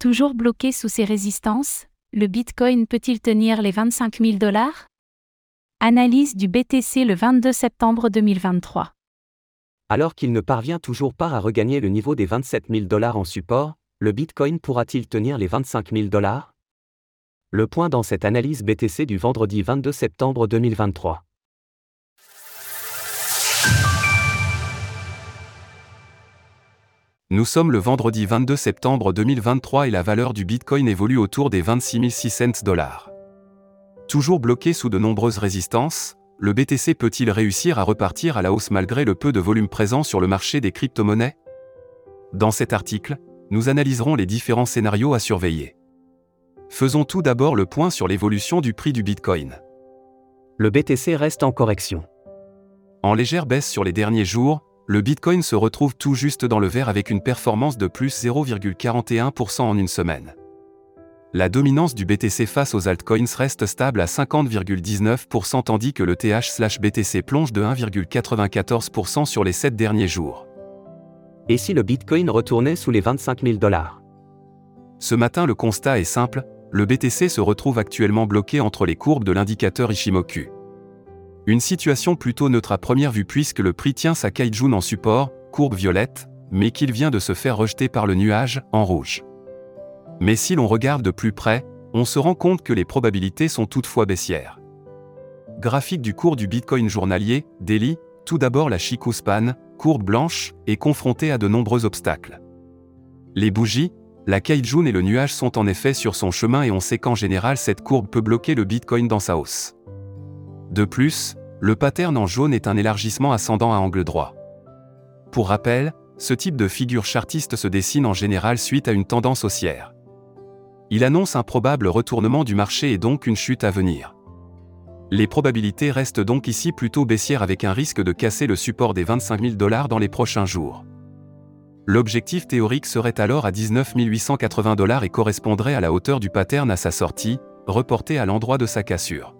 Toujours bloqué sous ses résistances, le Bitcoin peut-il tenir les 25 000 dollars? Analyse du BTC le 22 septembre 2023. Alors qu'il ne parvient toujours pas à regagner le niveau des 27 000 dollars en support, le Bitcoin pourra-t-il tenir les 25 000 dollars? Le point dans cette analyse BTC du vendredi 22 septembre 2023. Nous sommes le vendredi 22 septembre 2023 et la valeur du Bitcoin évolue autour des 26 600 dollars. Toujours bloqué sous de nombreuses résistances, le BTC peut-il réussir à repartir à la hausse malgré le peu de volume présent sur le marché des crypto-monnaies? Dans cet article, nous analyserons les différents scénarios à surveiller. Faisons tout d'abord le point sur l'évolution du prix du Bitcoin. Le BTC reste en correction. En légère baisse sur les derniers jours, le Bitcoin se retrouve tout juste dans le vert avec une performance de plus 0,41% en une semaine. La dominance du BTC face aux altcoins reste stable à 50,19% tandis que le TH/BTC plonge de 1,94% sur les 7 derniers jours. Et si le Bitcoin retournait sous les 25 000 dollars? Ce matin le constat est simple, le BTC se retrouve actuellement bloqué entre les courbes de l'indicateur Ishimoku. Une situation plutôt neutre à première vue puisque le prix tient sa Kaijun en support, courbe violette, mais qu'il vient de se faire rejeter par le nuage, en rouge. Mais si l'on regarde de plus près, on se rend compte que les probabilités sont toutefois baissières. Graphique du cours du Bitcoin journalier, daily, tout d'abord la Chikou Span, courbe blanche, est confrontée à de nombreux obstacles. Les bougies, la Kaijun et le nuage sont en effet sur son chemin et on sait qu'en général cette courbe peut bloquer le Bitcoin dans sa hausse. De plus, le pattern en jaune est un élargissement ascendant à angle droit. Pour rappel, ce type de figure chartiste se dessine en général suite à une tendance haussière. Il annonce un probable retournement du marché et donc une chute à venir. Les probabilités restent donc ici plutôt baissières avec un risque de casser le support des 25 000 dollars dans les prochains jours. L'objectif théorique serait alors à 19 880 dollars et correspondrait à la hauteur du pattern à sa sortie, reporté à l'endroit de sa cassure.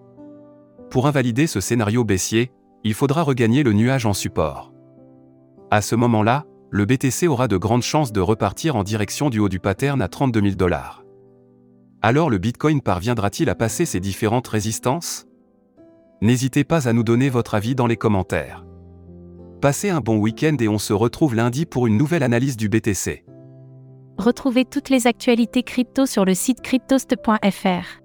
Pour invalider ce scénario baissier, il faudra regagner le nuage en support. À ce moment-là, le BTC aura de grandes chances de repartir en direction du haut du pattern à 32 000 dollars. Alors le Bitcoin parviendra-t-il à passer ces différentes résistances? N'hésitez pas à nous donner votre avis dans les commentaires. Passez un bon week-end et on se retrouve lundi pour une nouvelle analyse du BTC. Retrouvez toutes les actualités crypto sur le site cryptost.fr.